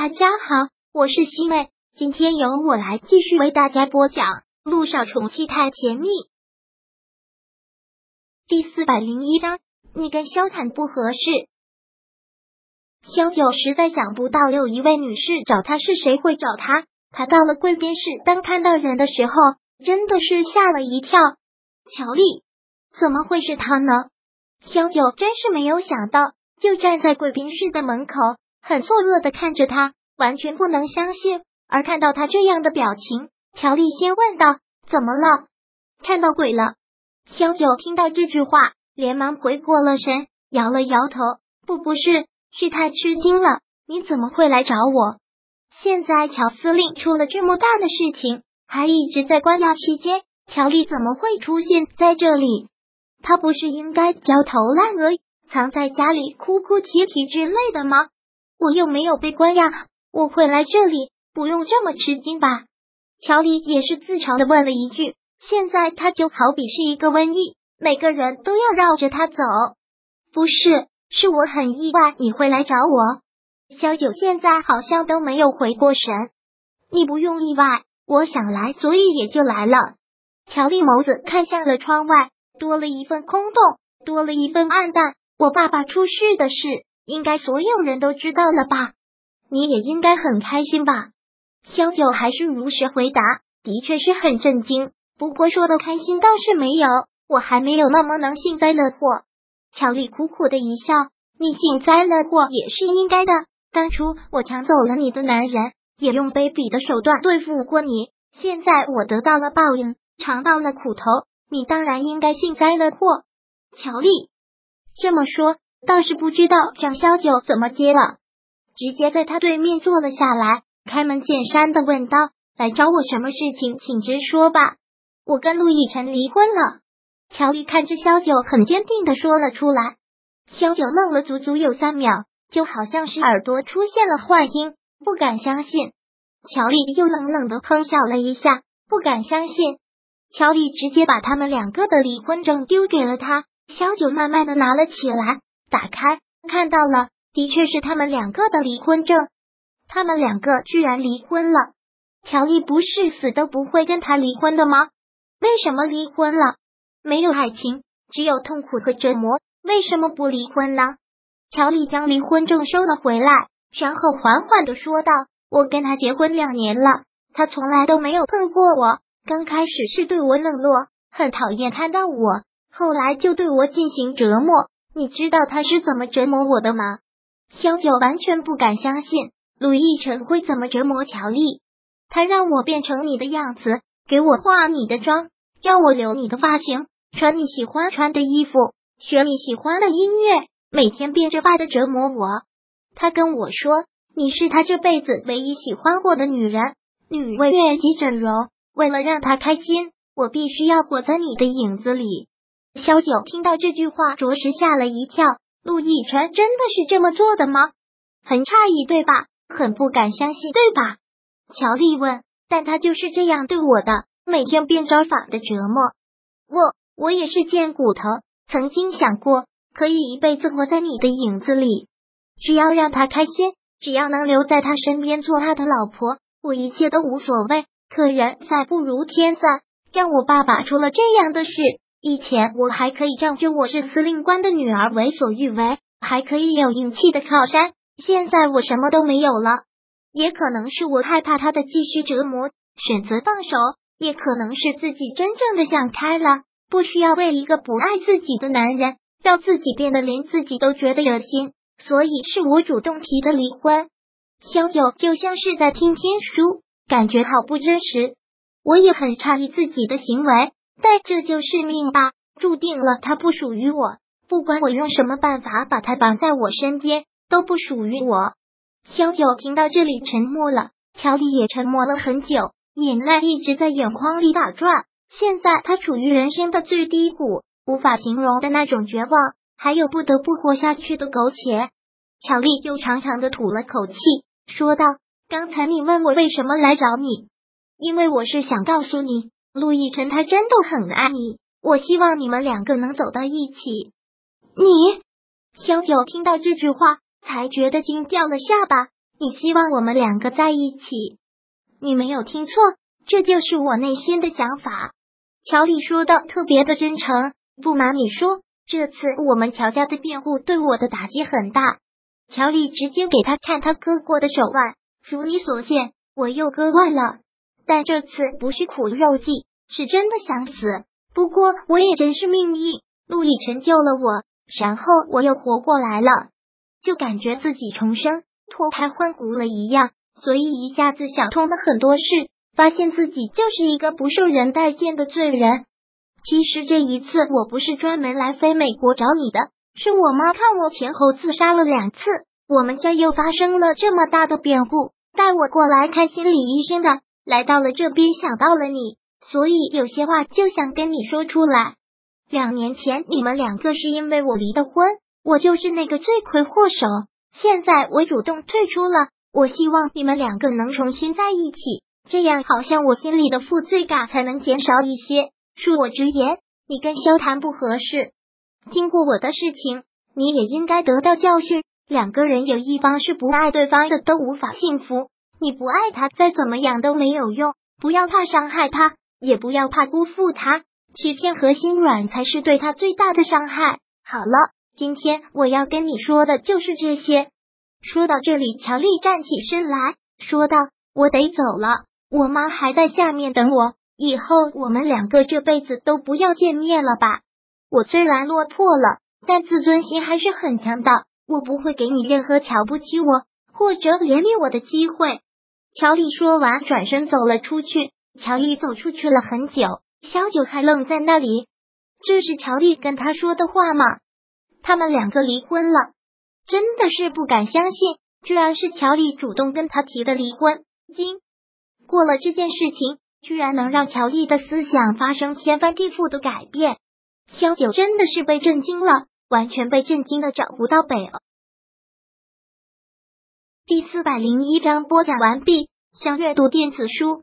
大家好，我是西妹，今天由我来继续为大家播讲《路上宠妻太甜蜜》第四百零一章。你跟萧坦不合适。萧九实在想不到有一位女士找他是谁会找他。他到了贵宾室，当看到人的时候，真的是吓了一跳。乔丽，怎么会是他呢？萧九真是没有想到，就站在贵宾室的门口。很错愕的看着他，完全不能相信。而看到他这样的表情，乔丽先问道：“怎么了？看到鬼了？”萧九听到这句话，连忙回过了神，摇了摇头：“不，不是，是太吃惊了。你怎么会来找我？现在乔司令出了这么大的事情，还一直在关押期间，乔丽怎么会出现在这里？他不是应该焦头烂额，藏在家里哭哭啼啼之类的吗？”我又没有被关押，我会来这里，不用这么吃惊吧？乔丽也是自嘲的问了一句。现在他就好比是一个瘟疫，每个人都要绕着他走。不是，是我很意外你会来找我。小九现在好像都没有回过神。你不用意外，我想来，所以也就来了。乔丽眸子看向了窗外，多了一份空洞，多了一份暗淡。我爸爸出事的事。应该所有人都知道了吧？你也应该很开心吧？萧九还是如实回答，的确是很震惊。不过说的开心倒是没有，我还没有那么能幸灾乐祸。乔丽苦苦的一笑，你幸灾乐祸也是应该的。当初我抢走了你的男人，也用卑鄙的手段对付过你，现在我得到了报应，尝到了苦头，你当然应该幸灾乐祸。乔丽这么说。倒是不知道让萧九怎么接了，直接在他对面坐了下来，开门见山的问道：“来找我什么事情？请直说吧。”我跟陆亦辰离婚了。乔丽看着萧九，很坚定的说了出来。萧九愣了足足有三秒，就好像是耳朵出现了幻音，不敢相信。乔丽又冷冷的哼笑了一下，不敢相信。乔丽直接把他们两个的离婚证丢给了他。萧九慢慢的拿了起来。打开，看到了，的确是他们两个的离婚证。他们两个居然离婚了。乔丽不是死都不会跟他离婚的吗？为什么离婚了？没有爱情，只有痛苦和折磨，为什么不离婚呢？乔丽将离婚证收了回来，然后缓缓的说道：“我跟他结婚两年了，他从来都没有碰过我。刚开始是对我冷落，很讨厌看到我，后来就对我进行折磨。”你知道他是怎么折磨我的吗？萧九完全不敢相信陆亦辰会怎么折磨乔丽。他让我变成你的样子，给我化你的妆，让我留你的发型，穿你喜欢穿的衣服，学你喜欢的音乐，每天变着法的折磨我。他跟我说，你是他这辈子唯一喜欢过的女人。女为悦己整容，为了让他开心，我必须要活在你的影子里。萧九听到这句话，着实吓了一跳。陆亦辰真的是这么做的吗？很诧异，对吧？很不敢相信，对吧？乔丽问。但他就是这样对我的，每天变着法的折磨我。我也是贱骨头，曾经想过可以一辈子活在你的影子里，只要让他开心，只要能留在他身边做他的老婆，我一切都无所谓。可人在不如天在，让我爸爸出了这样的事。以前我还可以仗着我是司令官的女儿为所欲为，还可以有勇气的靠山。现在我什么都没有了，也可能是我害怕他的继续折磨，选择放手；也可能是自己真正的想开了，不需要为一个不爱自己的男人，让自己变得连自己都觉得恶心。所以是我主动提的离婚。萧九就像是在听天书，感觉好不真实。我也很诧异自己的行为。但这就是命吧，注定了他不属于我。不管我用什么办法把他绑在我身边，都不属于我。萧九听到这里沉默了，乔丽也沉默了很久，眼泪一直在眼眶里打转。现在他处于人生的最低谷，无法形容的那种绝望，还有不得不活下去的苟且。乔丽又长长的吐了口气，说道：“刚才你问我为什么来找你，因为我是想告诉你。”陆亦辰他真的很爱你，我希望你们两个能走到一起。你萧九听到这句话，才觉得惊掉了下巴。你希望我们两个在一起。你没有听错，这就是我内心的想法。乔丽说的特别的真诚。不瞒你说，这次我们乔家的辩护对我的打击很大。乔丽直接给他看他割过的手腕，如你所见，我又割腕了。但这次不是苦肉计，是真的想死。不过我也真是命硬，陆亦辰救了我，然后我又活过来了，就感觉自己重生。脱胎换骨了一样，所以一下子想通了很多事，发现自己就是一个不受人待见的罪人。其实这一次我不是专门来飞美国找你的，是我妈看我前后自杀了两次，我们家又发生了这么大的变故，带我过来看心理医生的。来到了这边，想到了你，所以有些话就想跟你说出来。两年前你们两个是因为我离的婚，我就是那个罪魁祸首。现在我主动退出了，我希望你们两个能重新在一起，这样好像我心里的负罪感才能减少一些。恕我直言，你跟萧谈不合适。经过我的事情，你也应该得到教训。两个人有一方是不爱对方的，都无法幸福。你不爱他，再怎么样都没有用。不要怕伤害他，也不要怕辜负他。欺骗和心软才是对他最大的伤害。好了。今天我要跟你说的就是这些。说到这里，乔丽站起身来说道：“我得走了，我妈还在下面等我。以后我们两个这辈子都不要见面了吧？我虽然落魄了，但自尊心还是很强的。我不会给你任何瞧不起我或者怜悯我的机会。”乔丽说完，转身走了出去。乔丽走出去了很久，萧九还愣在那里。这是乔丽跟他说的话吗？他们两个离婚了，真的是不敢相信，居然是乔丽主动跟他提的离婚。经过了这件事情，居然能让乔丽的思想发生天翻地覆的改变。萧九真的是被震惊了，完全被震惊的找不到北了。第四百零一章播讲完毕。想阅读电子书，